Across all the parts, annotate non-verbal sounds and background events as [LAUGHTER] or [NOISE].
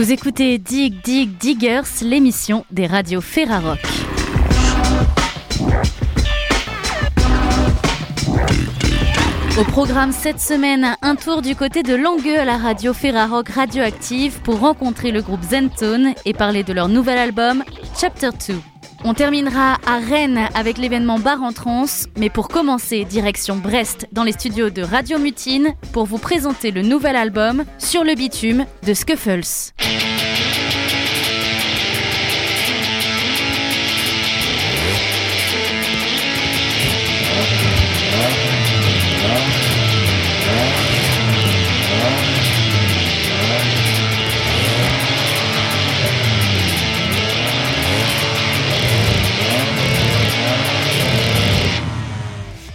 Vous écoutez Dig Dig Diggers, l'émission des radios Ferrarock. Au programme cette semaine, un tour du côté de Langueux à la radio Ferrarock Radioactive pour rencontrer le groupe Zentone et parler de leur nouvel album Chapter 2. On terminera à Rennes avec l'événement Bar en Trans, mais pour commencer, direction Brest dans les studios de Radio Mutine pour vous présenter le nouvel album Sur le bitume de Scuffles.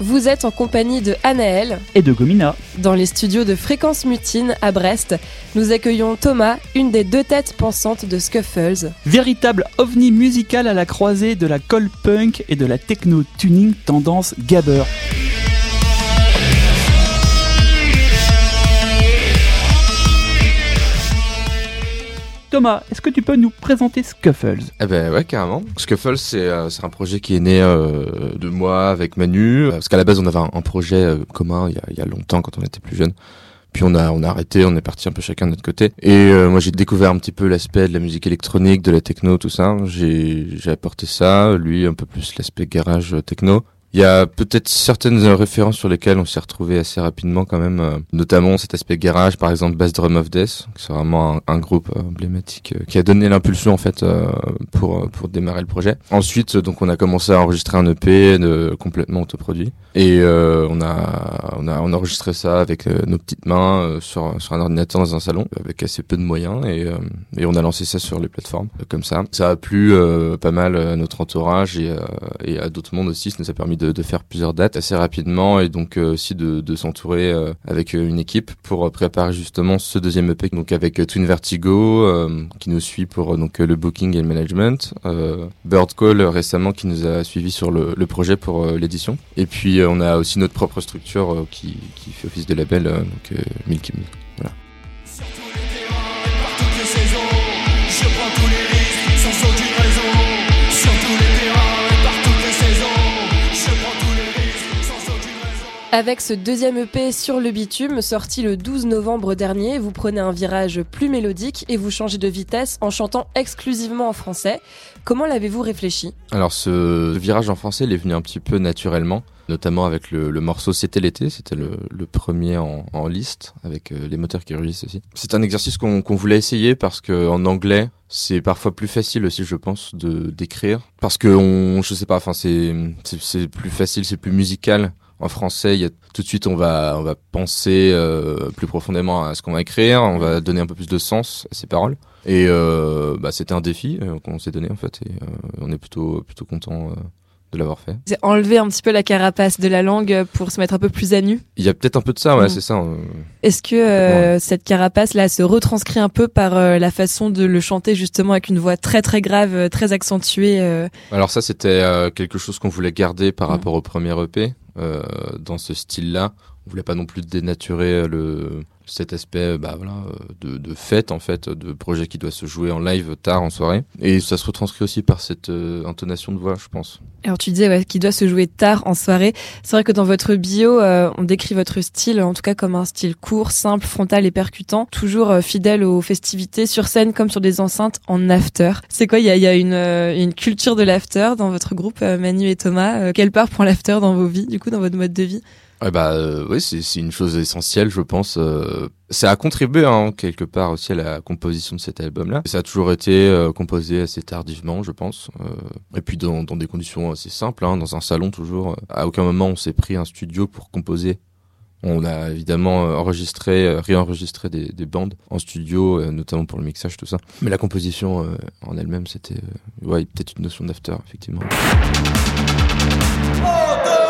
Vous êtes en compagnie de Anaël et de Gomina. Dans les studios de Fréquence Mutine à Brest, nous accueillons Thomas, une des deux têtes pensantes de Scuffles. Véritable ovni musical à la croisée de la cold punk et de la techno tuning tendance gabber. Thomas, est-ce que tu peux nous présenter Scuffles? Eh ben ouais, carrément. Scuffles, c'est euh, un projet qui est né euh, de moi avec Manu, parce qu'à la base on avait un, projet euh, commun il y, a, longtemps quand on était plus jeune. Puis on a on a arrêté, on est parti un peu chacun de notre côté. Et euh, moi j'ai découvert un petit peu l'aspect de la musique électronique, de la techno, tout ça. J'ai apporté ça, lui un peu plus l'aspect garage techno. Il y a peut-être certaines références sur lesquelles on s'est retrouvé assez rapidement quand même, euh, notamment cet aspect garage, par exemple Bass Drum of Death, c'est vraiment un, un, groupe euh, emblématique euh, qui a donné l'impulsion en fait pour pour démarrer le projet. Ensuite, donc on a commencé à enregistrer un EP de, complètement autoproduit et on a on a on a enregistré ça avec nos petites mains sur sur un ordinateur dans un salon avec assez peu de moyens et et on a lancé ça sur les plateformes comme ça. Ça a plu pas mal à notre entourage et, et à d'autres mondes aussi. Ça nous a permis de de, faire plusieurs dates assez rapidement et donc euh, aussi de, s'entourer euh, avec euh, une équipe pour préparer justement ce deuxième EP donc avec Twin Vertigo qui nous suit pour donc le booking et le management, Bird Call récemment qui nous a suivi sur le, projet pour l'édition et puis on a aussi notre propre structure qui, fait office de label donc Milky. Avec ce deuxième EP sur le bitume, sorti le 12 novembre dernier, vous prenez un virage plus mélodique et vous changez de vitesse en chantant exclusivement en français. Comment l'avez-vous réfléchi? Alors ce virage en français, il est venu un petit peu naturellement, notamment avec le, morceau C'était l'été, c'était le, premier en, liste, avec euh, les moteurs qui rugissent aussi. C'est un exercice qu'on qu voulait essayer parce qu'en anglais, c'est parfois plus facile aussi, je pense, de d'écrire. Parce que on, je sais pas, enfin c'est c'est plus facile, c'est plus musical en français, il y a, tout de suite on va on va penser euh, plus profondément à ce qu'on va écrire, on va donner un peu plus de sens à ces paroles. Et euh, bah, c'était un défi euh, qu'on s'est donné en fait, et on est plutôt plutôt content de l'avoir fait. C'est enlever un petit peu la carapace de la langue pour se mettre un peu plus à nu? Il y a peut-être un peu de ça, ouais, mmh. c'est ça. Est-ce que cette carapace là se retranscrit un peu par la façon de le chanter justement avec une voix très très grave, très accentuée Alors ça c'était quelque chose qu'on voulait garder par mmh. rapport au premier EP. Euh, dans ce style-là. On voulait pas non plus dénaturer le cet aspect bah voilà de, de fête en fait de projet qui doit se jouer en live tard en soirée. Et ça se retranscrit aussi par cette euh, intonation de voix je pense. Alors tu disais ouais, qui doit se jouer tard en soirée. C'est vrai que dans votre bio euh, on décrit votre style en tout cas comme un style court simple frontal et percutant toujours euh, fidèle aux festivités sur scène comme sur des enceintes en after. C'est quoi? Il y a, y a une, une culture de l'after dans votre groupe Manu et Thomas? Quelle part prend l'after dans vos vies du coup dans votre mode de vie? Ouais bah euh, oui c'est une chose essentielle je pense. Euh, ça a contribué hein, quelque part aussi à la composition de cet album là. Ça a toujours été euh, composé assez tardivement je pense. Euh, et puis dans, des conditions assez simples, hein, dans un salon toujours. À aucun moment on s'est pris un studio pour composer. On a évidemment enregistré, réenregistré des, des bandes en studio, notamment pour le mixage tout ça. Mais la composition en elle-même c'était ouais peut-être une notion d'after effectivement. s'achève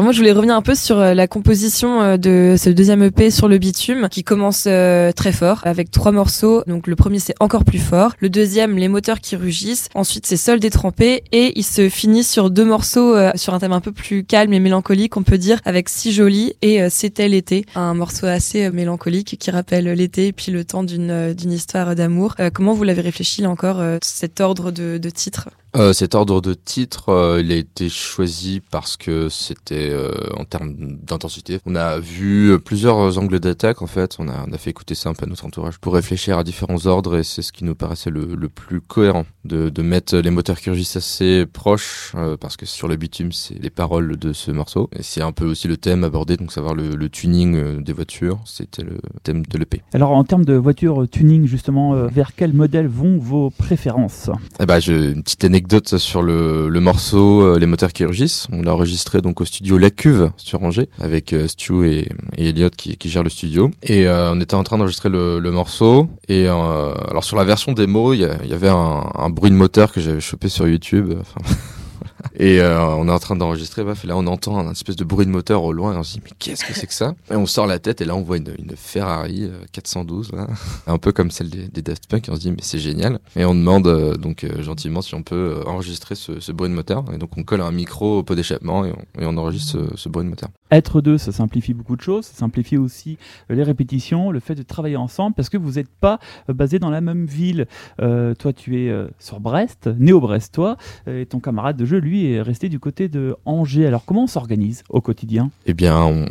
Alors moi je voulais revenir un peu sur euh, la composition euh, de ce deuxième EP sur le bitume qui commence euh, très fort avec trois morceaux. Donc le premier c'est encore plus fort, le deuxième les moteurs qui rugissent, ensuite c'est Sol détrempé et il se finit sur deux morceaux sur un thème un peu plus calme et mélancolique on peut dire avec Si joli et C'était l'été, un morceau assez mélancolique qui rappelle l'été et puis le temps d'une histoire d'amour. Comment vous l'avez réfléchi là encore cet ordre de titres Euh, cet ordre de titre, euh, il a été choisi parce que c'était euh, en termes d'intensité. On a vu euh, plusieurs angles d'attaque en fait. On a, on a fait écouter ça un peu à notre entourage pour réfléchir à différents ordres et c'est ce qui nous paraissait le, le plus cohérent de, de mettre les moteurs qui rugissent assez proches euh, parce que sur le bitume c'est les paroles de ce morceau et c'est un peu aussi le thème abordé donc savoir le, le tuning euh, des voitures. C'était le thème de l'EP. Alors en termes de voiture tuning justement, vers quel modèle vont vos préférences? Eh ben, j'ai une petite anecdote sur le, le morceau euh, Les moteurs qui rugissent. On l'a enregistré donc au studio La Cuve sur Angers avec euh, Stu et, et Elliot qui, qui gèrent le studio. Et euh, on était en train d'enregistrer le, le morceau. Et euh, alors sur la version démo, il y, y avait un, un bruit de moteur que j'avais chopé sur YouTube. [LAUGHS] [LAUGHS] Et euh, on est en train d'enregistrer, bref, et là on entend un espèce de bruit de moteur au loin, et on se dit mais qu'est-ce que c'est que ça? Et on sort la tête, et là on voit une, une Ferrari euh, 412, là, un peu comme celle des, des Daft Punk, et on se dit mais c'est génial. Et on demande euh, donc euh, gentiment si on peut euh, enregistrer ce, ce bruit de moteur, et donc on colle un micro au pot d'échappement, et et on enregistre ce, ce bruit de moteur. Être deux, ça simplifie beaucoup de choses, ça simplifie aussi euh, les répétitions, le fait de travailler ensemble, parce que vous n'êtes pas euh, basés dans la même ville. Euh, toi, tu es euh, sur Brest, néo-brestois, euh, et ton camarade de jeu, lui, est resté du côté de Angers. Alors, comment on s'organise au quotidien? Eh bien, on,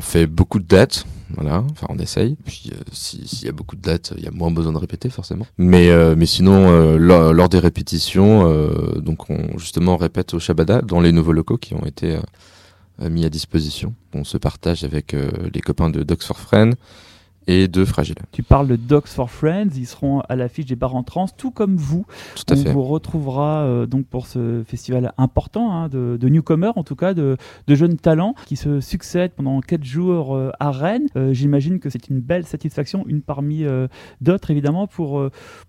fait beaucoup de dates, voilà. Enfin, on essaye. Puis, euh, si- s'il y a beaucoup de dates, il y a moins besoin de répéter forcément. Mais, euh, sinon, euh, lors, des répétitions, donc on justement répète au Shabada dans les nouveaux locaux qui ont été mis à disposition. On se partage avec les copains de Docs for Friends et de Fragile. Tu parles de Dogs for Friends, ils seront à l'affiche des bars en trans, tout comme vous. Tout à on fait. vous retrouvera euh, donc pour ce festival important hein, de, de newcomers, en tout cas de, de jeunes talents qui se succèdent pendant quatre jours euh, à Rennes. Euh, J'imagine que c'est une belle satisfaction, une parmi d'autres évidemment pour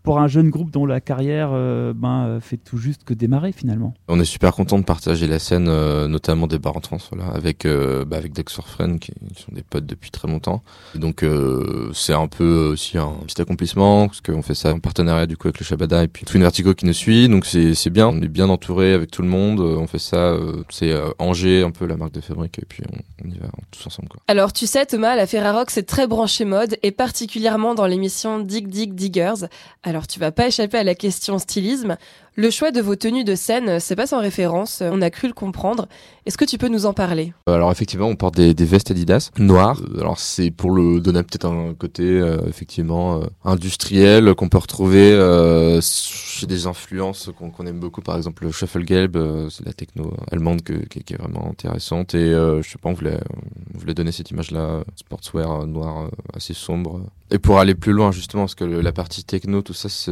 pour un jeune groupe dont la carrière ben, fait tout juste que démarrer finalement. On est super content de partager la scène, notamment des bars en trans, voilà, avec bah, avec Docs for Friends qui, qui sont des potes depuis très longtemps. Et donc c'est un peu aussi un petit accomplissement parce qu'on fait ça en partenariat du coup avec le Shabada et puis Twin Vertigo qui nous suit. Donc c'est bien, on est bien entouré avec tout le monde. Euh, On fait ça, euh, c'est euh, Angers un peu la marque de fabrique et puis on, on y va tous ensemble quoi. Alors tu sais Thomas, la Ferrarock c'est très branché mode et particulièrement dans l'émission Dig Dig Diggers. Alors tu vas pas échapper à la question stylisme. Le choix de vos tenues de scène, c'est pas sans référence, on a cru le comprendre. Est-ce que tu peux nous en parler? Alors effectivement, on porte des, des vestes Adidas noires. Euh, Alors c'est pour le donner peut-être un côté euh, effectivement euh, industriel qu'on peut retrouver euh, chez des influences qu'on aime beaucoup. Par exemple, le Shuffle Gelb, euh, c'est la techno allemande que- qui, qui est vraiment intéressante. Et euh, je sais pas, on voulait, on voulait donner cette image-là, euh, sportswear euh, noir euh, assez sombre. Et pour aller plus loin justement, parce que le- la partie techno, tout ça, c'est-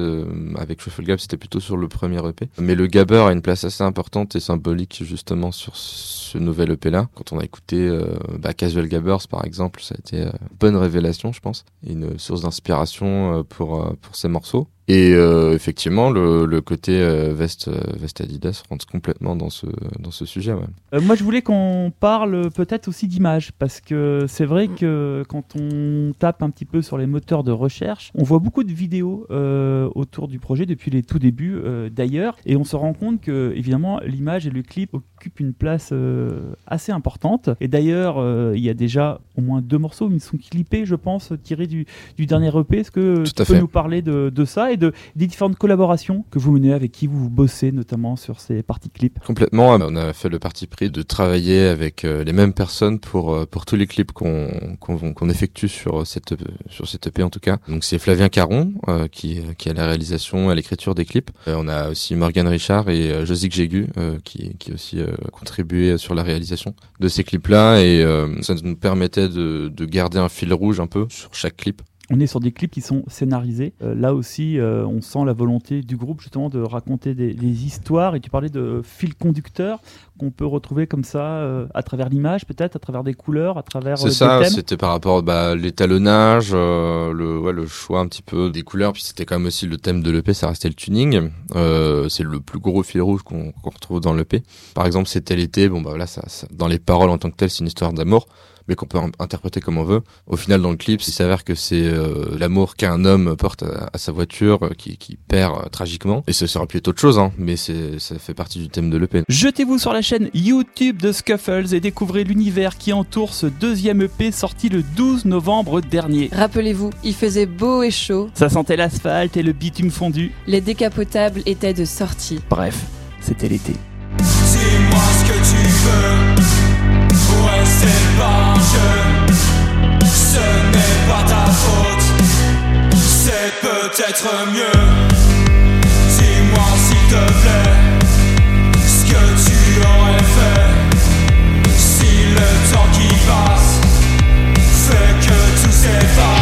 avec Shuffle Gab, c'était plutôt sur le premier EP. Mais le gabber a une place assez importante et symbolique justement sur ce nouvel EP là. Quand on a écouté euh, bah, Casual Gabbers par exemple, ça a été euh, une bonne révélation, je pense, et une source d'inspiration euh, pour euh, pour ces morceaux. Et euh, effectivement, le, le côté euh, veste euh, veste Adidas rentre complètement dans ce dans ce sujet. Ouais. Euh, moi, je voulais qu'on parle peut-être aussi d'image, parce que c'est vrai que quand on tape un petit peu sur les moteurs de recherche. On voit beaucoup de vidéos euh, autour du projet depuis les tout débuts euh, d'ailleurs, et on se rend compte que évidemment l'image et le clip occupent une place euh, assez importante. Et d'ailleurs, euh, il y a déjà au moins deux morceaux qui sont clippés, je pense, tirés du, du dernier EP. Est-ce que Tout tu peux fait. nous parler de, de ça et de, des différentes collaborations que vous menez avec qui vous, bossez notamment sur ces parties clips? Complètement. On a fait le parti pris de travailler avec euh, les mêmes personnes pour pour tous les clips qu'on qu'on effectue sur cette sur cette EP en tout cas. Donc c'est Flavien Caron euh, qui qui a la réalisation et l'écriture des clips. On a aussi Morgan Richard et Josique Jégu qui qui aussi contribué sur la réalisation de ces clips là et euh, ça nous permettait de de garder un fil rouge un peu sur chaque clip. On est sur des clips qui sont scénarisés. Euh, là aussi, euh, on sent la volonté du groupe justement de raconter des, des histoires. Et tu parlais de fil conducteur qu'on peut retrouver comme ça euh, à travers l'image, peut-être, à travers des couleurs, à travers euh, C'est ça, des thèmes. c'était par rapport bah, l'étalonnage, euh, le, ouais, le choix un petit peu des couleurs, puis c'était quand même aussi le thème de l'EP, ça restait le tuning. Euh, c'est le plus gros fil rouge qu'on qu'on retrouve dans l'EP. Par exemple, c'était l'été, bon bah là, ça, ça- dans les paroles en tant que telles, c'est une histoire d'amour, mais qu'on peut in- interpréter comme on veut. Au final, dans le clip, il s'avère que c'est euh, l'amour qu'un homme porte à, à sa voiture, euh, qui, qui perd euh, tragiquement. Et ça, ça aurait pu être autre chose, hein, mais ça fait partie du thème de l'EP. Jetez-vous sur la chaîne YouTube de Scuffles et découvrez l'univers qui entoure ce deuxième EP sorti le 12 novembre dernier. Rappelez-vous, il faisait beau et chaud, Ça sentait l'asphalte et le bitume fondu. les décapotables étaient de sortie. Bref, c'était l'été. Dis-moi ce que tu veux. C'est pas un jeu. Ce n'est pas ta faute. C'est peut-être mieux. Dis-moi s'il te plaît. Ce que tu aurais fait. Si le temps qui passe fait que tout s'efface.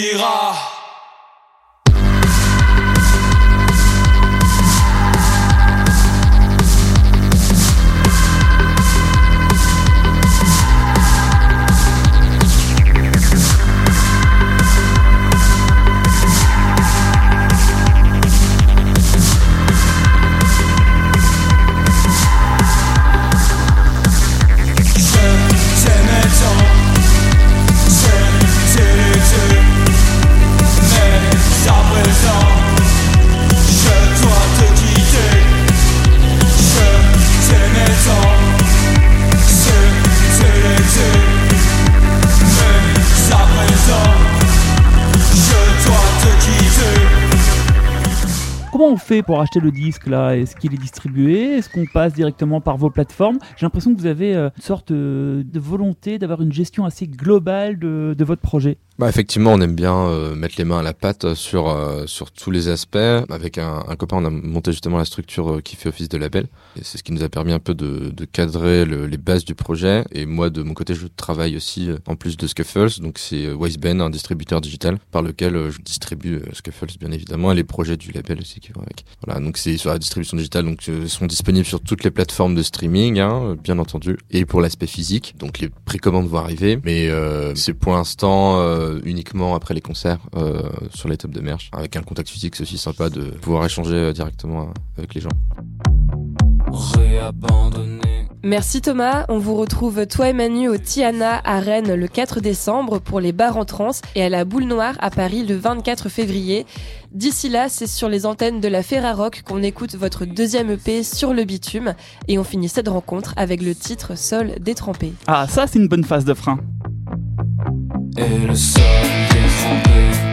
Jamais pour acheter le disque là? Est-ce qu'il est distribué? Est-ce qu'on passe directement par vos plateformes? J'ai l'impression que vous avez euh, une sorte euh, de volonté d'avoir une gestion assez globale de, votre projet. Bah effectivement, on aime bien euh, mettre les mains à la pâte sur sur tous les aspects. Avec un, copain, on a monté justement la structure qui fait office de label. C'est ce qui nous a permis un peu de, cadrer le- les bases du projet. Et moi, de mon côté, je travaille aussi en plus de Scuffles. Donc c'est Wiseben, un distributeur digital par lequel je distribue Scuffles bien évidemment et les projets du label aussi qui Voilà, donc c'est sur la distribution digitale. Donc euh, ils sont disponibles sur toutes les plateformes de streaming, hein, bien entendu. Et pour l'aspect physique, donc les précommandes vont arriver, mais euh, c'est pour l'instant euh, uniquement après les concerts euh, sur les tops de merch. Avec un contact physique, c'est aussi sympa de pouvoir échanger euh, directement avec les gens. Réabandonné. Merci Thomas, on vous retrouve toi et Manu au Tiana à Rennes le 4 décembre pour les bars en trans et à la Boule Noire à Paris le 24 février. D'ici là, c'est sur les antennes de la Ferrarock qu'on écoute votre deuxième EP sur le bitume et on finit cette rencontre avec le titre Sol détrempé. Ah, ça c'est une bonne phase de frein. Et le sol détrempé Et le sol détrempé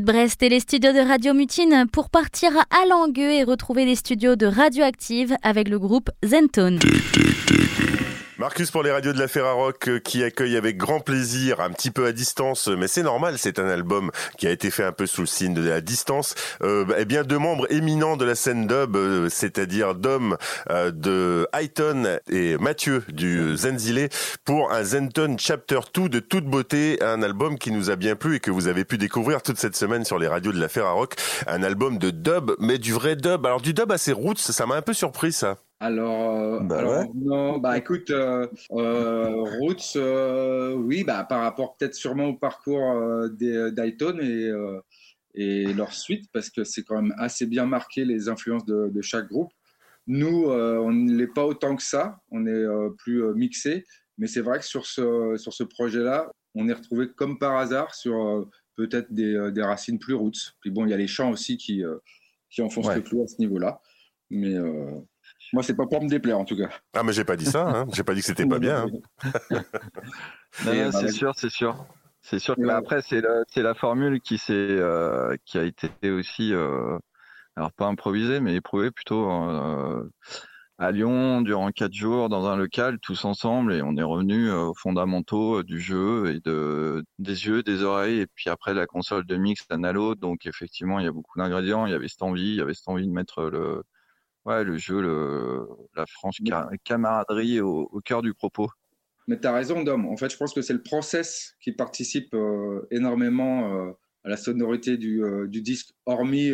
Brest et les studios de Radio Mutine pour partir à Langueux et retrouver les studios de Radioactive avec le groupe Zentone. Marcus pour les radios de la Ferrarock euh, qui accueille avec grand plaisir, un petit peu à distance, mais c'est normal, c'est un album qui a été fait un peu sous le signe de la distance, euh, eh bien deux membres éminents de la scène dub, euh, c'est-à-dire Dom euh, de Highton et Mathieu du Zenzile pour un Zenton Chapter 2 de toute beauté, un album qui nous a bien plu et que vous avez pu découvrir toute cette semaine sur les radios de la Ferrarock, un album de dub, mais du vrai dub. Alors du dub assez roots, ça m'a un peu surpris ça. Alors, euh, Bah alors, ouais. non, bah écoute, euh, euh, Roots, euh, oui, bah par rapport peut-être sûrement au parcours des d'Ayton et, et leur suite, parce que c'est quand même assez bien marqué les influences de, de chaque groupe. Nous, on ne l'est pas autant que ça, on est plus mixé, mais c'est vrai que sur ce, sur ce projet-là, on est retrouvé comme par hasard sur peut-être des, des racines plus roots. Puis bon, il y a les chants aussi qui, qui enfoncent Ouais. le clou à ce niveau-là. Mais moi, c'est pas pour me déplaire en tout cas. Ah mais j'ai pas dit ça, hein. j'ai pas dit que c'était pas bien. hein. [LAUGHS] Non, Et, non, bah, c'est vas-y. sûr, c'est sûr. C'est sûr que Ouais. après, c'est la, c'est la formule qui s'est, euh, qui a été aussi, euh, alors pas improvisée, mais éprouvée plutôt euh, à Lyon durant quatre jours dans un local, tous ensemble, et on est revenu euh, aux fondamentaux du jeu et de des yeux, des oreilles, et puis après la console de mix l'un à l'autre. Donc effectivement, il y a beaucoup d'ingrédients. Il y avait cette envie, il y avait cette envie de mettre le, ouais, le jeu, le, la franche ca- camaraderie au, au cœur du propos. Mais tu as raison, Dom. En fait, je pense que c'est le process qui participe euh, énormément euh, à la sonorité du, euh, du disque, hormis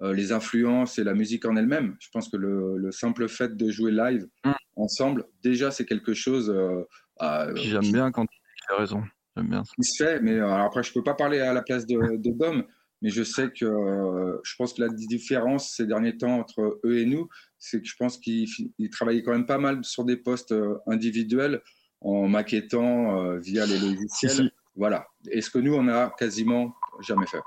les influences et la musique en elle-même. Je pense que le, le simple fait de jouer live Mm. ensemble, déjà, c'est quelque chose j'aime bien quand tu as raison. J'aime bien ça. qui se fait. Mais alors après, je peux pas parler à la place de, de Dom, mais je sais que euh, je pense que la différence ces derniers temps entre eux et nous, c'est que je pense qu'ils ils travaillaient quand même pas mal sur des postes euh, individuels en maquettant euh, via les logiciels. Si, si. Voilà. Et ce que nous, on a quasiment jamais fait.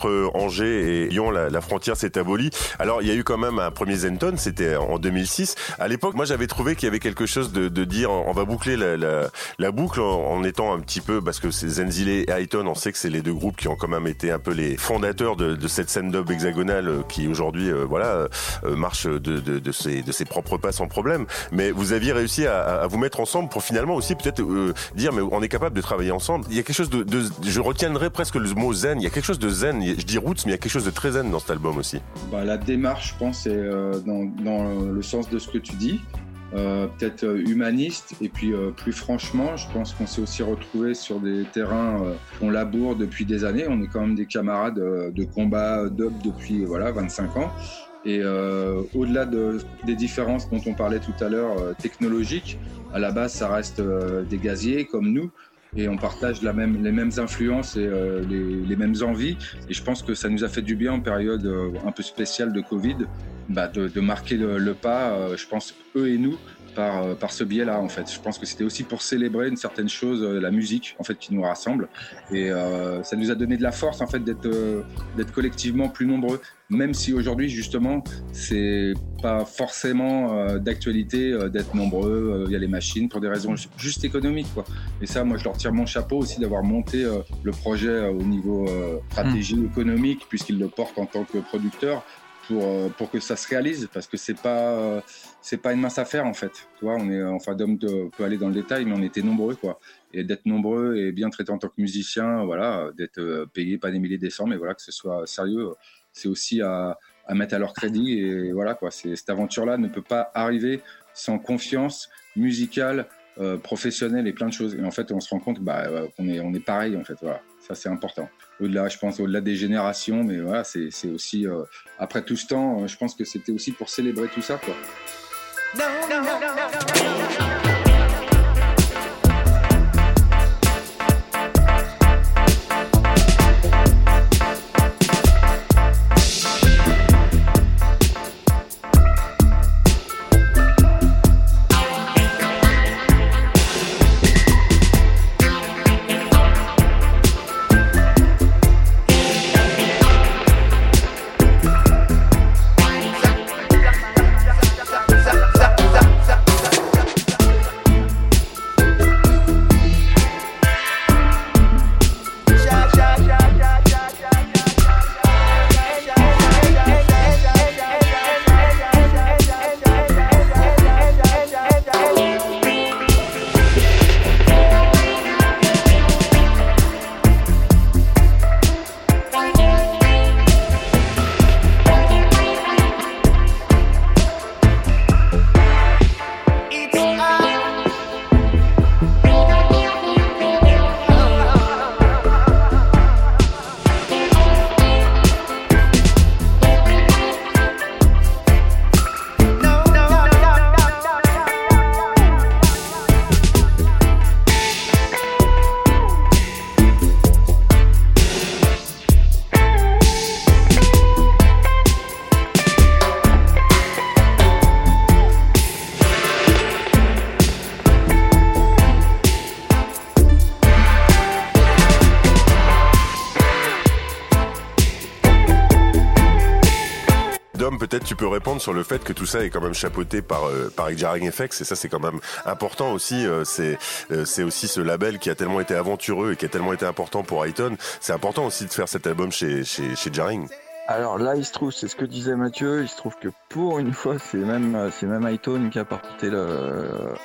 Entre Angers et Lyon, la, la frontière s'est abolie. Alors il y a eu quand même un premier Zenton, c'était en 2006. À l'époque, moi j'avais trouvé qu'il y avait quelque chose de, de dire, on va boucler la, la, la boucle en, en étant un petit peu, parce que c'est Zenzile et Highton, on sait que c'est les deux groupes qui ont quand même été un peu les fondateurs de, de cette scène dub hexagonale euh, qui aujourd'hui, euh, voilà, euh, marche de, de, de, ses, de ses propres pas sans problème. Mais vous aviez réussi à, à vous mettre ensemble pour finalement aussi peut-être euh, dire, mais on est capable de travailler ensemble. Il y a quelque chose de je retiendrai presque le mot zen. Il y a quelque chose de zen. Je dis roots, mais il y a quelque chose de très zen dans cet album aussi. Bah, la démarche, je pense, est euh, dans, dans le sens de ce que tu dis. Euh, peut-être euh, humaniste et puis euh, plus franchement je pense qu'on s'est aussi retrouvé sur des terrains euh, qu'on laboure depuis des années on est quand même des camarades euh, de combat d'up depuis voilà 25 ans et euh, au-delà de, des différences dont on parlait tout à l'heure euh, technologiques à la base ça reste euh, des gaziers comme nous et on partage la même, les mêmes influences et euh, les, les mêmes envies. Et je pense que ça nous a fait du bien en période euh, un peu spéciale de Covid bah, de, de marquer le, le pas, euh, je pense, eux et nous, par, euh, par ce biais-là, en fait. Je pense que c'était aussi pour célébrer une certaine chose, euh, la musique, en fait, qui nous rassemble. Et euh, ça nous a donné de la force, en fait, d'être euh, collectivement plus nombreux. Même si aujourd'hui, justement, c'est pas forcément euh, d'actualité euh, d'être nombreux. euh, Il y a les machines pour des raisons ju- juste économiques, quoi. Et ça, moi, je leur tire mon chapeau aussi d'avoir monté euh, le projet euh, au niveau euh, stratégie économique, puisqu'ils le portent en tant que producteur. Pour, euh, pour que ça se réalise parce que c'est pas euh, c'est pas une mince affaire en fait. Tu vois on est enfin Dom peut aller dans le détail mais on était nombreux quoi. Et d'être nombreux et bien traités en tant que musicien voilà d'être euh, payé pas des milliers des cents mais voilà que ce soit sérieux c'est aussi à, à mettre à leur crédit et voilà quoi. Cette aventure là ne peut pas arriver sans confiance musicale euh, professionnelle et plein de choses. Et en fait on se rend compte bah, euh, qu'on est on est pareil en fait voilà. Ça c'est important. Au-delà je pense au-delà des générations mais voilà c'est aussi euh, après tout ce temps je pense que c'était aussi pour célébrer tout ça quoi Dom, peut-être tu peux répondre sur le fait que tout ça est quand même chapeauté par euh, Jarring FX et ça c'est quand même important aussi. euh, c'est euh, c'est aussi ce label qui a tellement été aventureux et qui a tellement été important pour Iton. C'est important aussi de faire cet album chez chez chez Jarring. Alors là, il se trouve, c'est ce que disait Mathieu, il se trouve que pour une fois, c'est même, c'est même qui a porté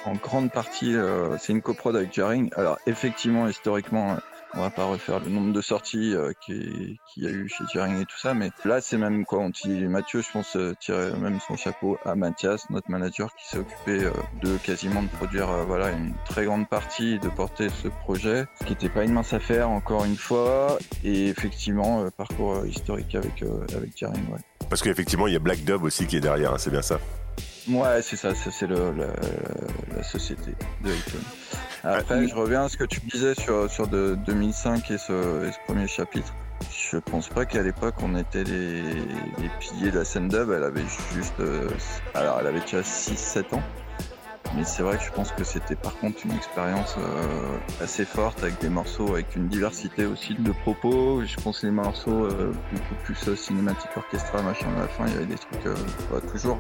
en grande partie, euh, c'est une coprod avec Jarring. Alors effectivement, historiquement, on va pas refaire le nombre de sorties euh, qui- qu'il y a eu chez Jarring et tout ça, mais là, c'est même quoi, on dit, Mathieu, je pense, euh, tirer même son chapeau à Mathias, notre manager, qui s'est occupé euh, de quasiment de produire, voilà, une très grande partie, de porter ce projet, ce qui n'était pas une mince affaire, encore une fois, et effectivement, parcours historique avec, avec ouais. Parce qu'effectivement il y a Black Dub aussi qui est derrière. hein, c'est bien ça. Ouais, c'est ça, ça c'est le, la, la société de Hilton. Après, je reviens à ce que tu disais sur, sur de 2005 et ce, et ce premier chapitre. Je pense pas qu'à l'époque on était les, les piliers de la scène dub, elle avait juste. euh, alors, elle avait déjà 6-7 ans. Mais c'est vrai que je pense que c'était par contre une expérience euh, assez forte avec des morceaux avec une diversité aussi de propos. Je pense que les morceaux euh, beaucoup plus cinématiques, orchestral, machin. À la fin, il y avait des trucs euh, pas toujours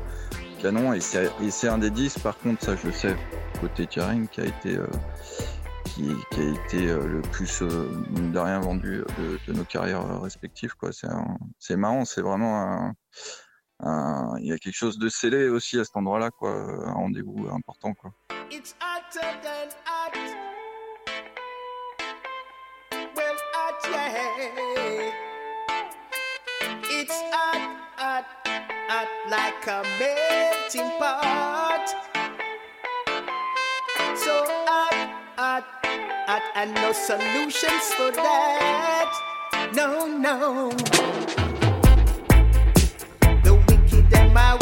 canon. Et c'est un des 10, par contre, ça je le sais, côté Jarring, qui a été euh, qui, a été euh, le plus euh, de rien vendu de, nos carrières respectives. C'est marrant, c'est vraiment un, il y a quelque chose de scellé aussi à cet endroit-là, quoi, un rendez-vous important, quoi. Hot like a melting pot. So hot, hot, hot, and no solutions for that. No, no. The wicked and my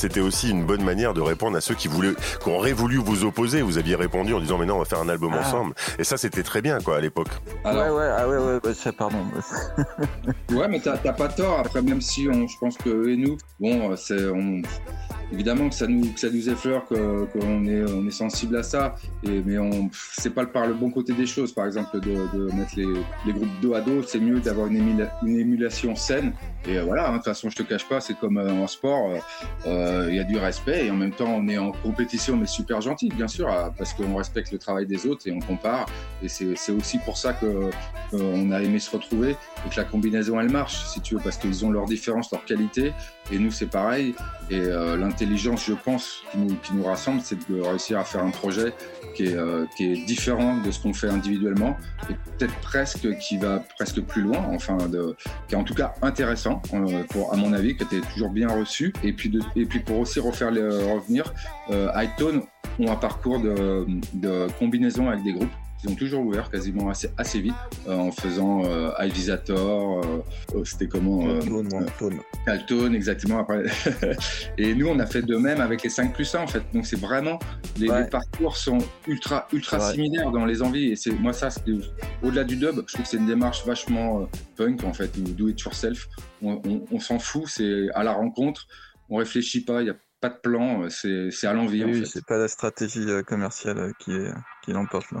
c'était aussi une bonne manière de répondre à ceux qui voulaient, qui auraient voulu vous opposer. Vous aviez répondu en disant mais non, on va faire un album Ah. ensemble. Et ça, c'était très bien quoi à l'époque. Alors, ouais, ouais, ah ouais, ouais, bah, pardon. [LAUGHS] Ouais, mais t'as pas tort. Après, même si on, je pense que eux et nous, bon, c'est, on, évidemment que ça nous, que ça nous effleure, que- qu'on est, on est sensible à ça. Et, mais on, c'est pas le par le bon côté des choses. Par exemple, de, de mettre les, les groupes dos à dos, c'est mieux d'avoir une, émula- une émulation saine. Et euh, voilà, hein, de toute façon, je te cache pas, c'est comme euh, en sport, euh, il y a du respect et en même temps, on est en compétition, mais super gentil, bien sûr, parce qu'on respecte le travail des autres et on compare. Et c'est aussi pour ça que qu'on a aimé se retrouver et que la combinaison elle marche, si tu veux, parce qu'ils ont leurs différences, leurs qualités, et nous c'est pareil. Et l'intelligence, je pense, qui nous, qui nous rassemble, c'est de réussir à faire un projet qui est, différent de ce qu'on fait individuellement, et peut-être presque qui va presque plus loin, enfin, qui est en tout cas intéressant, euh, pour, à mon avis, qui était toujours bien reçu. Et puis, pour aussi refaire les, revenir, euh, Hightone ont un parcours de combinaison avec des groupes. Ils ont toujours ouvert quasiment assez, assez vite euh, en faisant euh, Ivisator, euh, euh, c'était comment euh, Caltone, exactement. Après. [LAUGHS] et nous, on a fait de même avec les 5 plus 1, en fait. Donc, c'est vraiment, les, Ouais. les parcours sont ultra, ultra Ouais. similaires dans les envies. Et c'est, moi, ça, au-delà du dub, je trouve que c'est une démarche vachement euh, punk, en fait, ou do it yourself. On, on- on s'en fout, c'est à la rencontre. On réfléchit pas, il n'y a pas de plan, euh, c'est, à l'envie, Oui, en fait. c'est pas la stratégie euh, commerciale euh, qui, est, qui l'emporte là.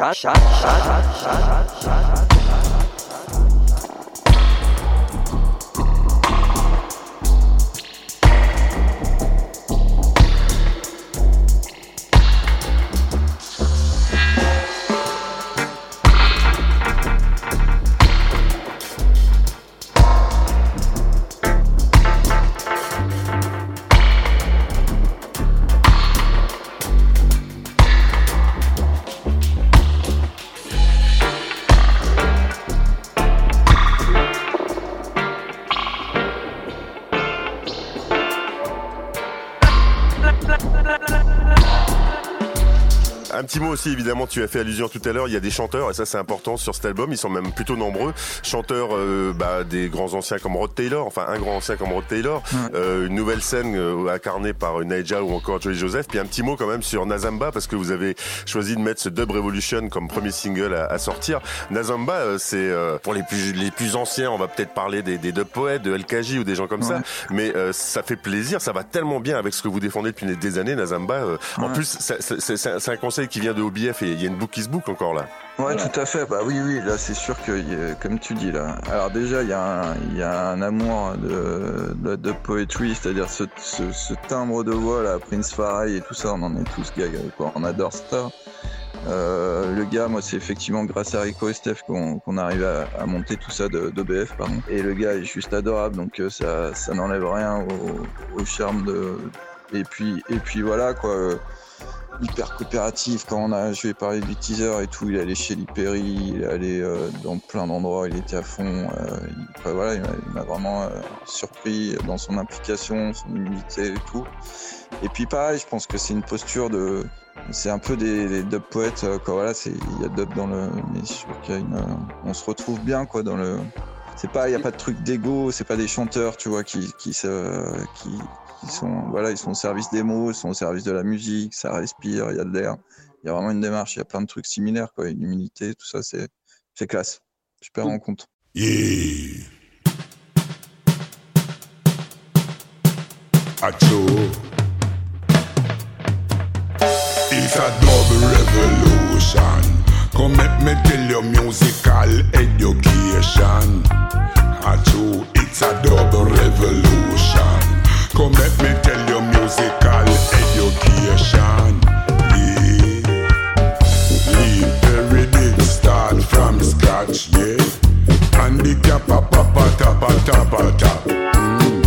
闪闪闪闪闪闪 aussi, évidemment, tu as fait allusion tout à l'heure, il y a des chanteurs, et ça c'est important sur cet album, ils sont même plutôt nombreux. Chanteurs euh, bah, des grands anciens comme Rod Taylor, enfin un grand ancien comme Rod Taylor, euh, une nouvelle scène euh, incarnée par Naija ou encore Joey Joseph, puis un petit mot quand même sur Nazamba, parce que vous avez choisi de mettre ce Dub Revolution comme premier single à, à sortir. Nazamba, euh, c'est euh, pour les plus, les plus anciens, on va peut-être parler des, des dub poètes, de LKJ ou des gens comme ça, mais euh, ça fait plaisir, ça va tellement bien avec ce que vous défendez depuis des années, Nazamba. euh, En Ouais. plus, c'est un conseil qui vient de OBF et il y a une book qui se book encore là. Ouais, tout à fait. Bah oui, oui, là, c'est sûr que, comme tu dis, là. Alors, déjà, il y, a un- amour de, de, de poetry, c'est-à-dire ce, timbre de voix, là, Prince Farai et tout ça, on en est tous gaga, quoi. On adore ça. Euh, le gars, moi, c'est effectivement grâce à Rico et Steph qu'on arrive à, monter tout ça de- d'OBF, pardon. Et le gars est juste adorable, donc euh, ça, ça n'enlève rien au, au charme de. Et puis, et puis voilà, quoi. Hyper coopératif quand on a je vais parler du teaser et tout il est allé chez Liperi il est allé euh, dans plein d'endroits il était à fond euh, il, voilà il m'a- vraiment euh, surpris dans son implication son humilité et tout. Et puis pareil je pense que c'est une posture de c'est un peu des, des dub poètes quoi voilà il y a dub dans le mais je trouve y on se retrouve bien quoi dans le c'est pas il y a pas de truc d'ego c'est pas des chanteurs tu vois qui qui se qui ils sont voilà ils sont au service des mots ils sont au service de la musique ça respire il y a de l'air il y a vraiment une démarche il y a plein de trucs similaires quoi une humilité tout ça c'est c'est classe super rencontre Yeah. Acho. It's a double revolution. Come make me tell you musical education. Acho, it it's a double revolution. Come let me tell you musical education. Yeah. Lead Perry did start from scratch, yeah. Handicap a papa tap a tap a tap. Mm.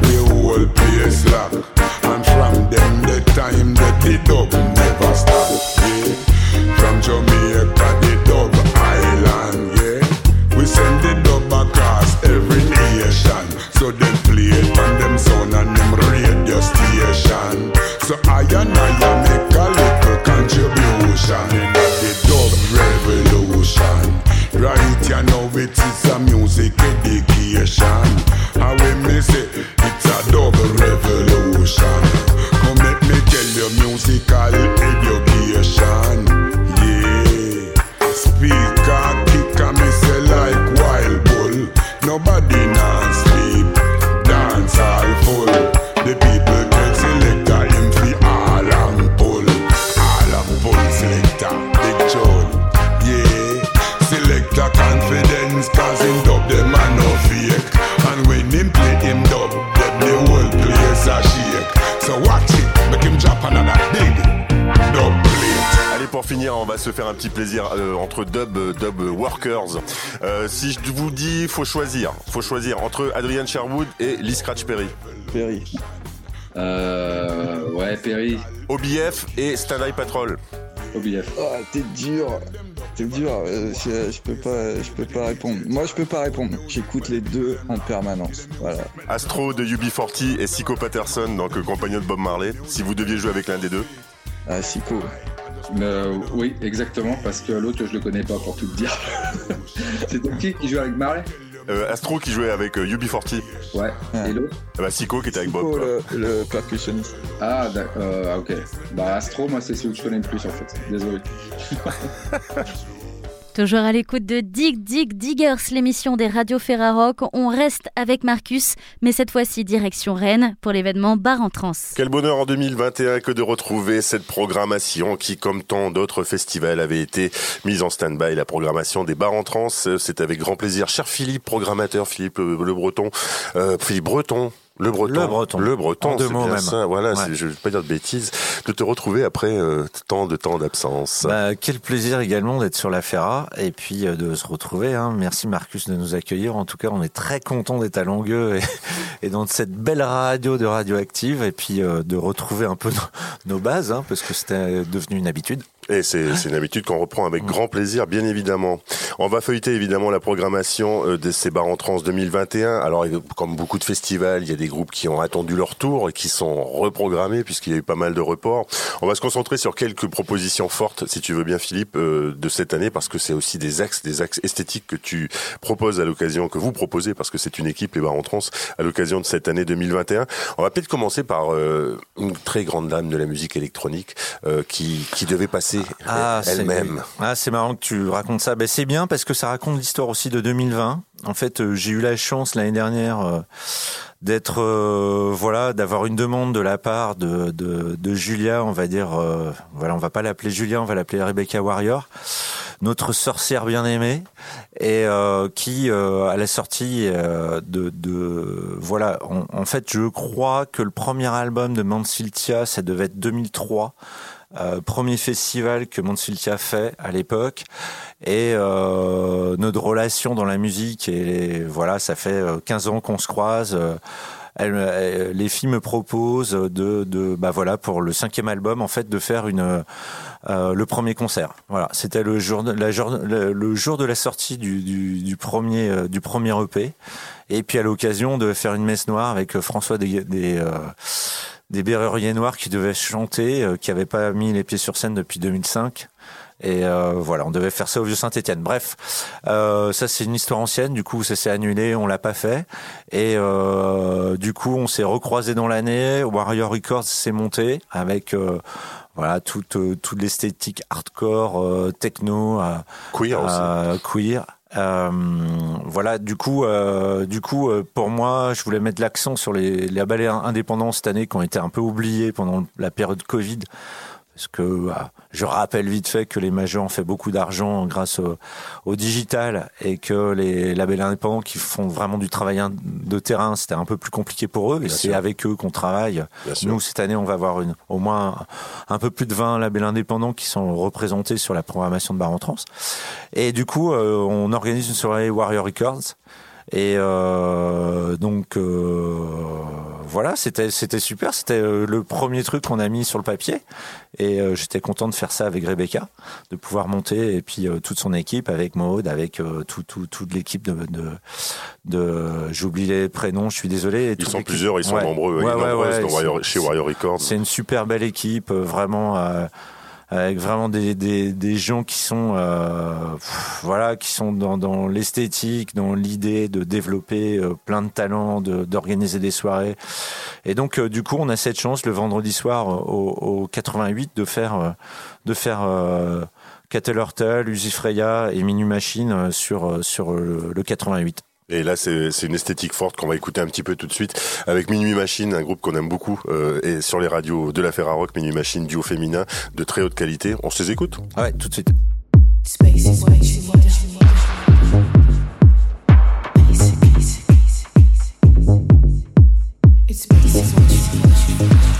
The whole place lock. And from the time that the dub never stop, se faire un petit plaisir euh, entre dub, euh, dub workers. Euh, si je vous dis, faut choisir, faut choisir entre Adrian Sherwood et Lee Scratch Perry. Perry. Euh, ouais, Perry, OBF et Stand Eye Patrol. OBF. Ah, t'es dur. T'es dur. euh, je, je peux pas, je peux pas répondre. Moi, je peux pas répondre. J'écoute les deux en permanence. Voilà. Astro de UB40 et Siko Patterson, donc compagnon de Bob Marley. Si vous deviez jouer avec l'un des deux. Ah, Sico. Euh, oui, exactement, parce que l'autre, je le connais pas pour tout te dire. [LAUGHS] C'était qui qui joue avec Marley? Euh, Astro qui jouait avec euh, UB40. Ouais. Ah. Et l'autre? Ah bah Siko qui était avec Bob. Sico, le, le percussionniste. Ah, d'ac- euh, ok. Bah, Astro, moi, c'est celui que je connais le plus, en fait. Désolé. [LAUGHS] Toujours à l'écoute de Dig Dig Diggers, l'émission des radios Ferrarock. On reste avec Marcus, mais cette fois-ci direction Rennes pour l'événement Bar en Trans. Quel bonheur en 2021 que de retrouver cette programmation qui, comme tant d'autres festivals, avait été mise en stand-by. La programmation des bars en trans, c'est avec grand plaisir. Cher Philippe, programmateur, Philippe Le Breton, euh, Philippe Breton. Le Breton, Le Breton. le Breton, c'est bien même. ça. Voilà, Ouais. je ne vais pas dire de bêtises, de te retrouver après euh, tant de temps d'absence. Bah, quel plaisir également d'être sur la Ferra et puis euh, de se retrouver. Hein. Merci Marcus de nous accueillir. En tout cas, on est très content d'être à Longueux et, [LAUGHS] et dans cette belle radio de Radioactive et puis euh, de retrouver un peu nos, nos bases hein, parce que c'était devenu une habitude. Et c'est c'est une habitude qu'on reprend avec grand plaisir, bien évidemment. On va feuilleter évidemment la programmation euh, de ces bars en trans 2021. Alors, comme beaucoup de festivals, il y a des groupes qui ont attendu leur tour et qui sont reprogrammés puisqu'il y a eu pas mal de reports. On va se concentrer sur quelques propositions fortes, si tu veux bien, Philippe, euh, de cette année, parce que c'est aussi des axes, des axes esthétiques que tu proposes à l'occasion, que vous proposez, parce que c'est une équipe, les bars en trans, à l'occasion de cette année 2021. On va peut-être commencer par euh, une très grande dame de la musique électronique qui, qui devait passer Ah, c'est- elle-même. Ah, c'est marrant que tu racontes ça. Ben, c'est bien parce que ça raconte l'histoire aussi de 2020. En fait, euh, j'ai eu la chance l'année dernière euh, d'être, euh, voilà, d'avoir une demande de la part de, de, de Julia, on va dire, euh, voilà, on va pas l'appeler Julia, on va l'appeler Rebecca Warrior, notre sorcière bien aimée, et euh, qui, à la sortie de, de, voilà, en, en fait, je crois que le premier album de Mansiltia, ça devait être 2003. Euh, premier festival que Monsiltia fait à l'époque. Et euh, notre relation dans la musique et voilà ça fait euh, 15 ans qu'on se croise euh, elle, les filles me proposent de, de bah voilà pour le cinquième album en fait de faire une euh, le premier concert. Voilà. C'était le jour de, la le, jour de la sortie du, du, du premier euh, du premier EP et puis à l'occasion de faire une messe noire avec euh, François des, des euh, des Berruriers Noirs qui devaient chanter, euh, qui n'avaient pas mis les pieds sur scène depuis 2005. Et euh, voilà, on devait faire ça au Vieux Saint-Étienne. Bref, euh, ça c'est une histoire ancienne. Du coup, ça s'est annulé, on l'a pas fait. Et euh, du coup, on s'est recroisé dans l'année. Warrior Records s'est monté avec euh, voilà toute toute l'esthétique hardcore, euh, techno, euh, Queer aussi. queer. Euh, voilà, du coup, euh, du coup, euh, pour moi, je voulais mettre l'accent sur les, les indépendants cette année qui ont été un peu oubliés pendant la période Covid. Parce que euh, je rappelle vite fait que les majors ont fait beaucoup d'argent grâce au, au digital et que les labels indépendants qui font vraiment du travail de terrain, c'était un peu plus compliqué pour eux. Et Bien c'est sûr. avec eux qu'on travaille. Bien sûr. Nous, cette année, on va avoir une, au moins un peu plus de 20 labels indépendants qui sont représentés sur la programmation de Bar en Trans. Et du coup, euh, on organise une soirée Warrior Records. Et euh, donc euh, voilà, c'était c'était super. C'était euh, le premier truc qu'on a mis sur le papier. Et euh, j'étais content de faire ça avec Rebecca, de pouvoir monter et puis euh, toute son équipe avec Maud, avec euh, tout, tout, toute l'équipe de de, de j'oublie les prénoms, je suis désolé. Et Ils sont plusieurs, ils sont Ouais. nombreux, Ouais, ouais, dans Warrior- chez Warrior Records. C'est une super belle équipe, euh, vraiment. Avec vraiment des, des, gens qui sont euh, voilà qui sont dans, dans l'esthétique dans l'idée de développer euh, plein de talents d'organiser des soirées. Et donc euh, du coup on a cette chance le vendredi soir au, au 88 de faire de faire Cattle Hurtle, Uzi Freya et Minu Machine sur sur le 88 Et là, c'est une esthétique forte qu'on va écouter un petit peu tout de suite. Avec Minuit Machine, un groupe qu'on aime beaucoup, euh, et sur les radios de la Ferrarock, Minuit Machine, duo féminin de très haute qualité. On se les écoute. Ouais tout de suite. You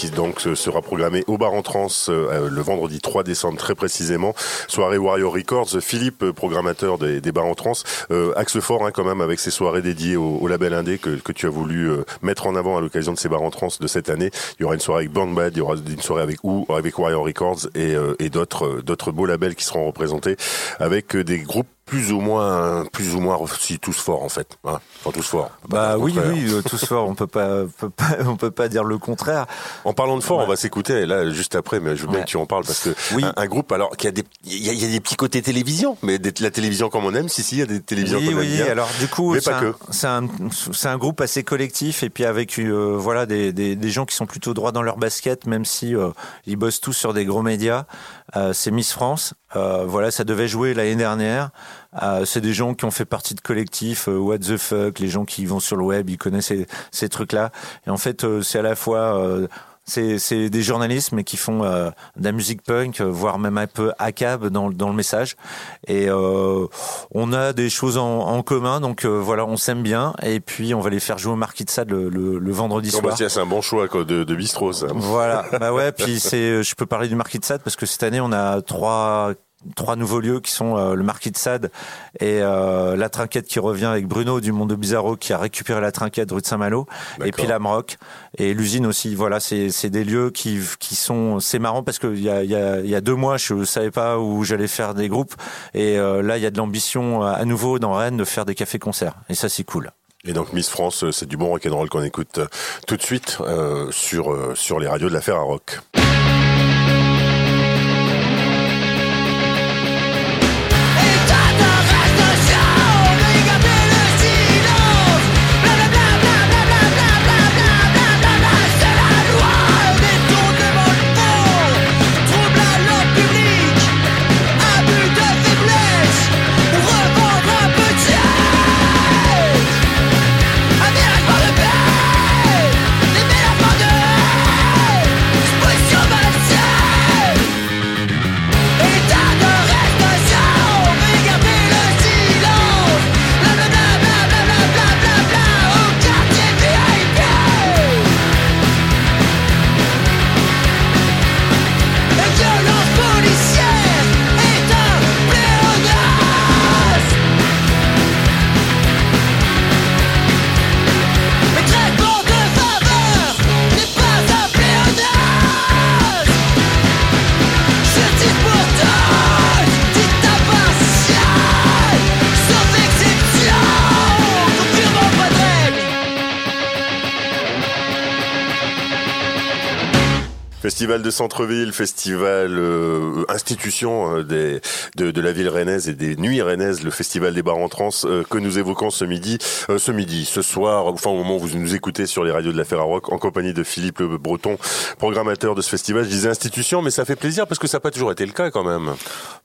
qui donc se- sera programmé au bar en trans euh, le vendredi 3 décembre très précisément. Soirée Warrior Records. Philippe, euh, programmateur des, des bars en trans, euh, axe fort hein, quand même avec ces soirées dédiées au, label indé que, que tu as voulu euh, mettre en avant à l'occasion de ces bars en trans de cette année. Il y aura une soirée avec Burn Bad, il y aura une soirée avec ou avec Warrior Records et, euh, et d'autres euh, d'autres beaux labels qui seront représentés avec euh, des groupes plus ou moins plus ou moins si tous forts en fait. Hein, enfin tous forts. Bah oui oui euh, tous forts on peut pas, peut pas on peut pas dire le contraire En parlant de fort, on va s'écouter là juste après, mais je veux bien Ouais. que tu en parles parce que Oui. un, un groupe alors qui a des il y, a- y des petits côtés télévision, mais des- la télévision comme on aime, si si, il y a des télévisions oui, qu'on oui. aime bien. Alors du coup, c'est pas un, un, un groupe assez collectif et puis avec euh, voilà des, des, des gens qui sont plutôt droits dans leur basket, même si euh, ils bossent tous sur des gros médias. Euh, c'est Miss France. Euh, voilà, ça devait jouer l'année dernière. Euh, c'est des gens qui ont fait partie de collectifs euh, What the fuck, les gens qui vont sur le web, ils connaissent ces, ces trucs-là. Et en fait, euh, c'est à la fois euh, c'est des journalistes mais qui font euh, de la musique punk, euh, voire même un peu ACAB dans, le- dans le message. Et euh, on a des choses en, en commun, donc euh, voilà, on s'aime bien. Et puis on va les faire jouer au Marquis de Sade le, le, le vendredi bah, soir. tiens, c'est un bon choix quoi, de, de bistrot ça. Voilà, bah ouais, puis c'est, je peux parler du Marquis de Sade parce que cette année on a trois trois nouveaux lieux qui sont euh, le Marquis de Sade et euh, la Trinquette qui revient avec Bruno du Monde Bizarro qui a récupéré la Trinquette rue de Saint-Malo et puis la Maroc et l'usine aussi. Voilà, c'est c'est des lieux qui qui sont c'est marrant parce que il y a y a y a deux mois je savais pas où j'allais faire des groupes et euh, là il y a de l'ambition euh, à nouveau dans Rennes de faire des cafés concerts et ça c'est cool. Et donc Miss France, c'est du bon rock'n'roll qu'on écoute tout de suite euh, sur euh, sur les radios de la Ferrarock. Revendre Festival de centre-ville, festival euh, institution euh, des, de, de la ville rennaise et des nuits rennaises, le festival des bars en trans euh, que nous évoquons ce midi, euh, ce midi, ce soir, enfin au moment où vous nous écoutez sur les radios de la Ferrarock en compagnie de Philippe Le Breton, programmateur de ce festival. Je disais institution, mais ça fait plaisir parce que ça n'a pas toujours été le cas quand même.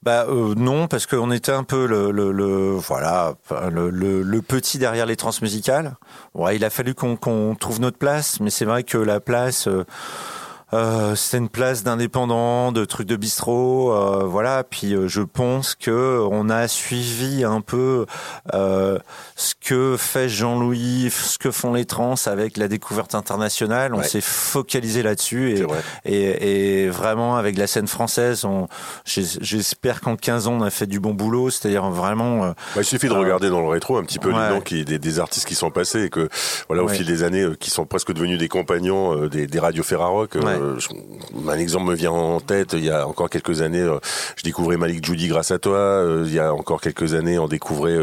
Bah euh, non, parce qu'on était un peu le, le, le- voilà le, le, petit derrière les transmusicales. Ouais, il a fallu qu'on qu'on trouve notre place, mais c'est vrai que la place. euh, euh, c'était une place d'indépendant, de trucs de bistrot, euh, voilà. Puis euh, je pense que on a suivi un peu euh, ce que fait Jean-Louis, ce que font les trans avec la découverte internationale. On Ouais. s'est focalisé là-dessus et, vrai. et, et vraiment avec la scène française, j'espère qu'en 15 ans on a fait du bon boulot. C'est-à-dire vraiment. euh, Bah, il suffit de Euh, regarder dans le rétro un petit peu ouais. les noms qui, des, des artistes qui sont passés et que voilà au Ouais. fil des années qui sont presque devenus des compagnons des, des radios Ferrarock. Euh, un exemple me vient en tête. Il y a encore quelques années, euh, je découvrais Malik Judy grâce à toi. Euh, il y a encore quelques années, on découvrait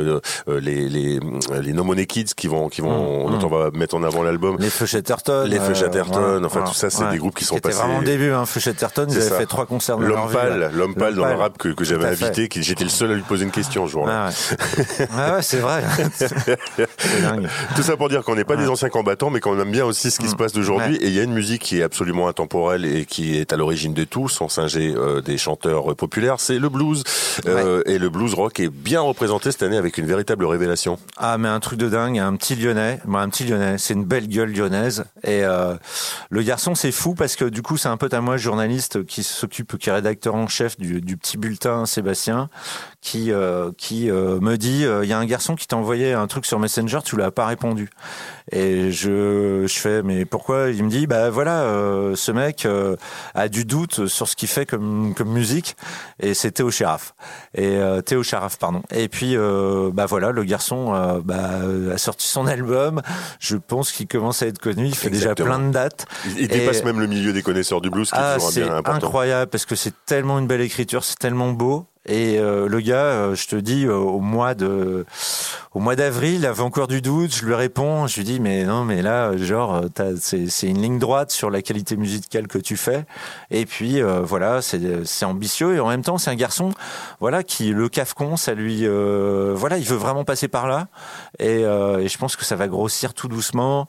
les les les No Money Kids qui vont qui vont Mm, dont on va mettre en avant l'album. les Feu Chatterton. Les Feu Chatterton, enfin tout ça, c'est ouais. des groupes qui sont C'était passés. vraiment le début. Hein. Feu Chatterton, ils avaient fait trois concerts L'homme pâle, l'homme pâle dans le rap que, que j'avais invité, qui j'étais le seul à lui poser une question ce jour-là. Ah ouais, Ah ouais c'est vrai. [LAUGHS] dingue. Tout ça pour dire qu'on n'est pas des anciens combattants, mais qu'on aime bien aussi ce qui se passe d'aujourd'hui. Mm. Et il y a une musique qui est absolument et qui est à l'origine de tout, sans singer euh, des chanteurs euh, populaires, c'est le blues. Euh, Et le blues rock est bien représenté cette année avec une véritable révélation. Ah mais un truc de dingue, un petit lyonnais, Bon, un petit lyonnais, c'est une belle gueule lyonnaise et euh, le garçon c'est fou parce que du coup c'est un pote à moi journaliste qui s'occupe, qui est rédacteur en chef du, du petit bulletin Sébastien, qui euh, qui euh, me dit euh, il y a un garçon qui t'a envoyé un truc sur Messenger, tu lui as pas répondu. Et je je fais mais pourquoi? Il me dit bah voilà euh, ce mec euh, a du doute sur ce qu'il fait comme comme musique. Et c'est Théo Sharaf et euh, Théo Sharaf pardon. Et puis euh, bah voilà le garçon euh, bah, a sorti son album. Je pense qu'il commence à être connu. Il fait Exactement. déjà plein de dates. Il, il Et- dépasse même le milieu des connaisseurs du blues, qui ah est important. incroyable parce que c'est tellement une belle écriture c'est tellement beau et euh, le gars, euh, je te dis, euh, au mois de, au mois d'avril, il avait encore du doute. Je lui réponds, je lui dis, mais non, mais là, genre, c'est une ligne droite sur la qualité musicale que tu fais. Et puis voilà, c'est ambitieux et en même temps, c'est un garçon, voilà, qui le cafcon, ça lui, voilà, il veut vraiment passer par là. Et je pense que ça va grossir tout doucement.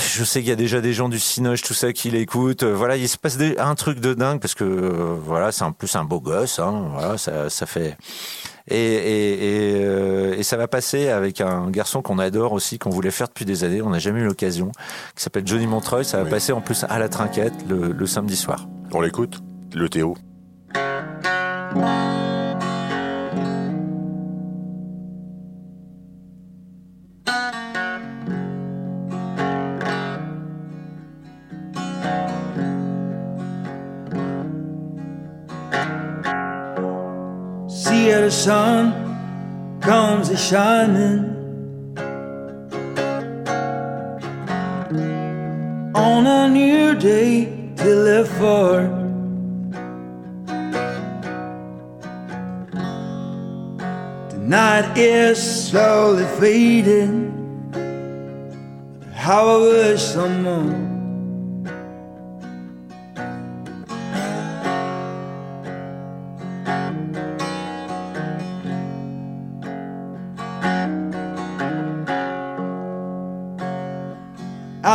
Je sais qu'il y a déjà des gens du Cinoche, tout ça, qui l'écoutent. Euh, Voilà, il se passe des- un truc de dingue parce que euh, voilà, c'est en plus un beau gosse. Hein, voilà, ça, ça fait. Et, et, et, euh, et ça va passer avec un garçon qu'on adore aussi, qu'on voulait faire depuis des années. On n'a jamais eu l'occasion. Qui s'appelle Johnny Montreuil. Ça va Oui. passer en plus à la trinquette le, le samedi soir. On l'écoute Le Théo. Sun comes a shining on a new day to live for. The night is slowly fading. How I wish someone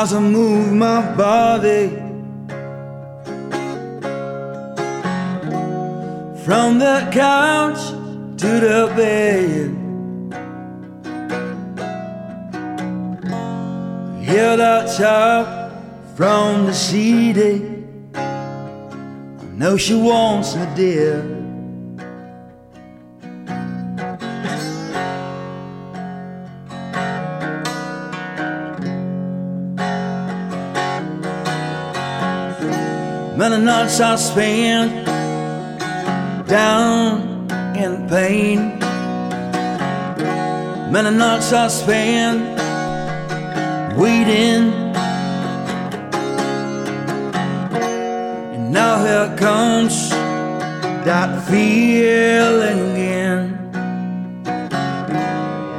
as I move my body from the couch to the bed. Hear that shout from the city. I know she wants me dear. Many nights I spent down in pain. Many nights I spent waiting. And now here comes that feeling again.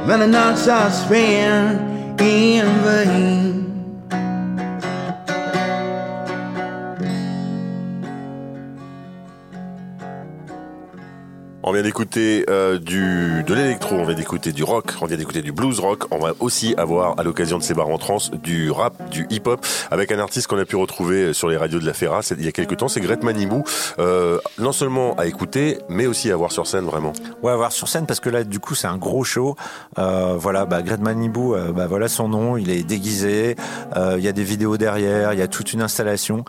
Many nights I spent in vain. On vient d'écouter euh, du de l'électro, on vient d'écouter du rock, on vient d'écouter du blues rock. On va aussi avoir à l'occasion de ces bars en trans du rap, du hip-hop avec un artiste qu'on a pu retrouver sur les radios de la Ferra il y a quelques temps, c'est Gret Manibou. Euh, non seulement à écouter, mais aussi à voir sur scène vraiment. Ouais, à voir sur scène parce que là, du coup, c'est un gros show. Euh, voilà, bah, Manibou, euh, bah, voilà son nom, il est déguisé. Euh, Il y a des vidéos derrière, il y a toute une installation.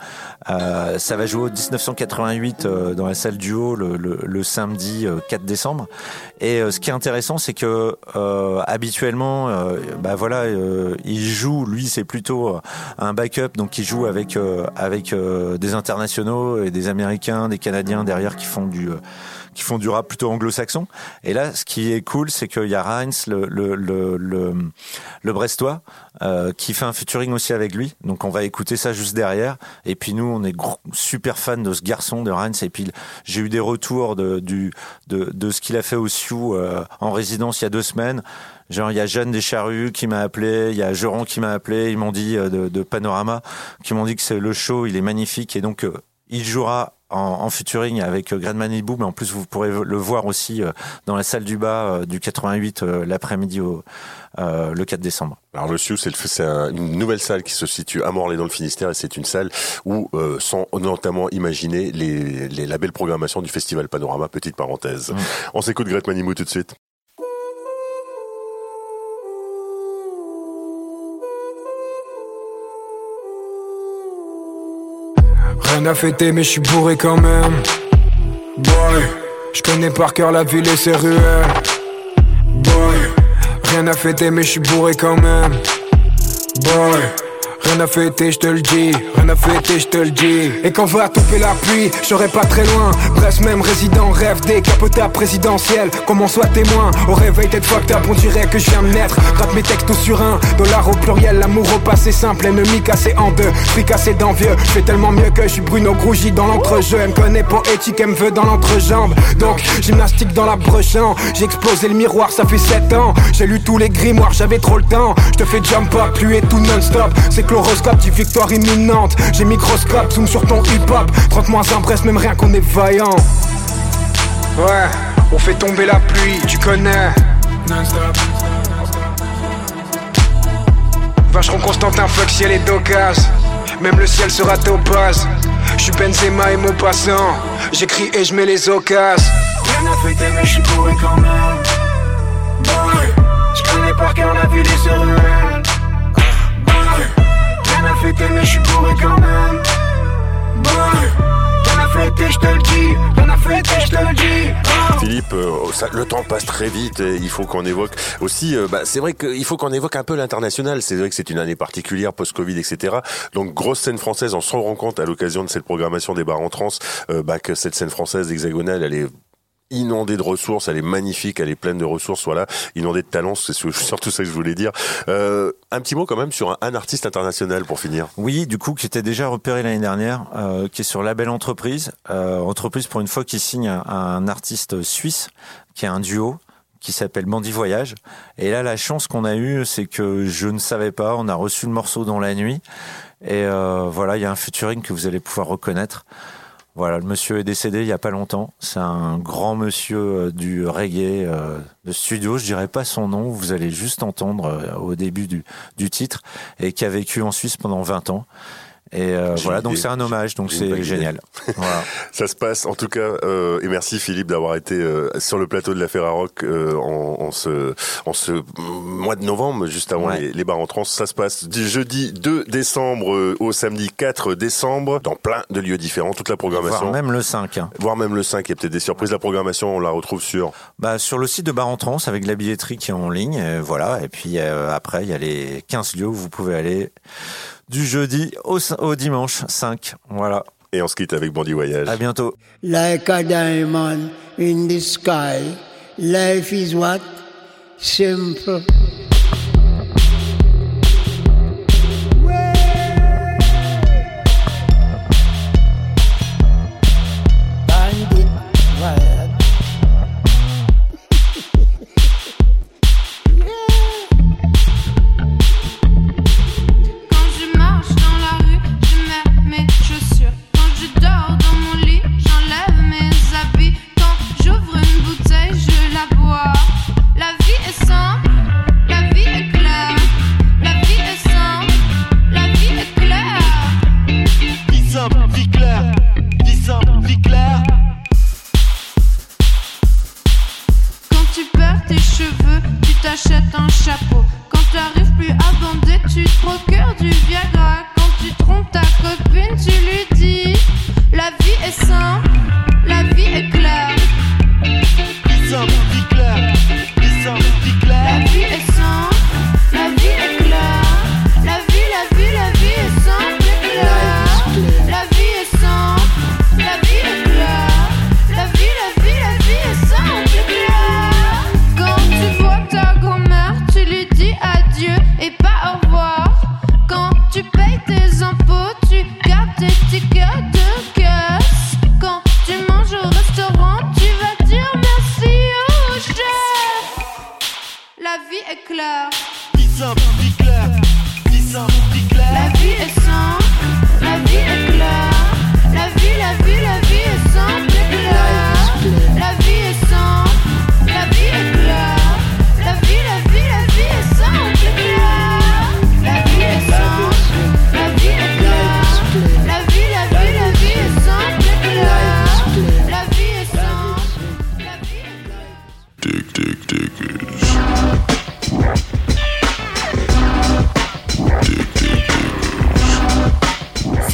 Euh, ça va jouer au 1988 euh, dans la salle du haut le, le, le samedi euh, 4 décembre. Et euh, ce qui est intéressant, c'est que euh, habituellement, euh, bah voilà, euh, il joue. Lui, c'est plutôt euh, un backup, donc il joue avec euh, avec euh, des internationaux et des Américains, des Canadiens derrière qui font du euh, qui font du rap plutôt anglo-saxon. Et là, ce qui est cool, c'est qu'il y a Rhines, le, le, le, le, le Brestois, euh, qui fait un featuring aussi avec lui. Donc on va écouter ça juste derrière. Et puis nous, on est super fans de ce garçon, de Rhines. Et puis j'ai eu des retours de, du, de, de ce qu'il a fait au Sioux euh, en résidence il y a deux semaines. Genre, il y a Jeanne Descharrues qui m'a appelé, il y a Geron qui m'a appelé, ils m'ont dit euh, de, de Panorama, qui m'ont dit que c'est le show, il est magnifique. Et donc, euh, il jouera en, en featuring avec euh, Grand Manibou, mais en plus vous pourrez le voir aussi euh, dans la salle du bas euh, du 88 euh, l'après-midi au euh, le 4 décembre. Alors le Sioux, c'est un- une nouvelle salle qui se situe à Morlaix dans le Finistère et c'est une salle où euh, sont notamment imaginées les, les, la belle programmation du festival Panorama, petite parenthèse. On s'écoute Gret Manimou tout de suite. Rien à fêter mais je suis bourré quand même. Boy Je connais par cœur la ville et ses ruelles. Boy Rien à fêter mais je suis bourré quand même. Boy Rien à fêter, je te le dis, rien à fêter, je te le dis. Et quand va tomber la pluie, je serai pas très loin. Brest même résident, rêve décapoté à présidentielle. Comment soit témoin, au réveil tête fucked up, on dirait que je viens de naître. Gratte mes textos sur un, dollar au pluriel, l'amour au passé simple, ennemi cassé en deux, fricassé d'envieux. Je fais tellement mieux que je suis Bruno Grougy dans l'entrejeu. Elle me connaît poétique, elle me veut dans l'entrejambe. Donc, gymnastique dans la brochant. J'ai explosé le miroir, ça fait 7 ans. J'ai lu tous les grimoires, j'avais trop le temps. Je te fais jump up, pluie et tout non-stop. C'est que l'horoscope dit victoire imminente. J'ai microscope, zoom sur ton hip-hop. 30 moins un Brest, même rien qu'on est vaillant. Ouais, on fait tomber la pluie, tu connais. Non-stop. Vacheron Constantin, fuck ciel et d'occasion. Même le ciel sera topaz. J'suis Benzema et Maupassant. J'écris et j'mets les occasions. Rien à fêter, mais j'suis bourré quand même. Boy, j'connais par cœur la ville et ses ruelles. Philippe, euh, le temps passe très vite et il faut qu'on évoque aussi, euh, bah, c'est vrai qu'il faut qu'on évoque un peu l'international. C'est vrai que c'est une année particulière, post-Covid, etc. Donc, grosse scène française, on se rend compte à l'occasion de cette programmation des bars en trans, euh, bah, que cette scène française hexagonale, elle est inondée de ressources, elle est magnifique, elle est pleine de ressources, voilà, inondée de talents, c'est sur- [LAUGHS] surtout ça que je voulais dire. Euh, un petit mot quand même sur un, artiste international pour finir. Oui, du coup, qui était déjà repéré l'année dernière, euh, qui est sur label entreprise, euh, entreprise pour une fois qui signe un, un artiste suisse, qui est un duo qui s'appelle Bandit Voyage. Et là, la chance qu'on a eue, c'est que je ne savais pas, on a reçu le morceau dans la nuit, et euh, voilà, il y a un featuring que vous allez pouvoir reconnaître. Voilà, le monsieur est décédé il y a pas longtemps. C'est un grand monsieur euh, du reggae euh, de studio. Je dirais pas son nom. Vous allez juste entendre euh, au début du, du titre et qui a vécu en Suisse pendant 20 ans. Et euh, voilà, donc c'est un hommage, donc c'est génial. [LAUGHS] Voilà. Ça se passe en tout cas euh, et merci Philippe d'avoir été euh, sur le plateau de la Ferrarock en, en ce en ce mois de novembre juste avant Ouais. les, les bars en trans. Ça se passe du jeudi 2 décembre au samedi 4 décembre dans plein de lieux différents. Toute la programmation, Voire même le 5. hein. voire même le 5. Il y a peut-être des surprises. La programmation, on la retrouve sur Bah, sur le site de Bar en Trans avec la billetterie qui est en ligne, voilà. Et puis après, il y a les 15 lieux où vous pouvez aller du jeudi au, au dimanche 5. Voilà. et on se quitte avec Bandit Voyage. À bientôt. like a diamond in the sky. Life is what? Simple. Tes cheveux, tu t'achètes un chapeau. Quand t'arrives plus à bander, tu te procures du Viagra. Quand tu trompes ta copine, tu lui dis La vie est simple, la vie est claire. Simple, vie claire, simple, vie claire. La vie est simple, la vie est claire.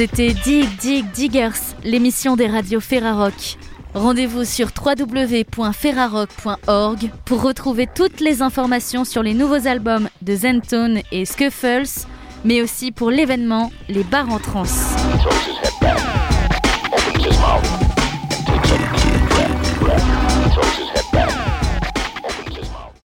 C'était Dig Dig Diggers, l'émission des radios Ferrarock. Rendez-vous sur www.ferrarock.org pour retrouver toutes les informations sur les nouveaux albums de Zentone et Scuffles, mais aussi pour l'événement Les Bars en Trance.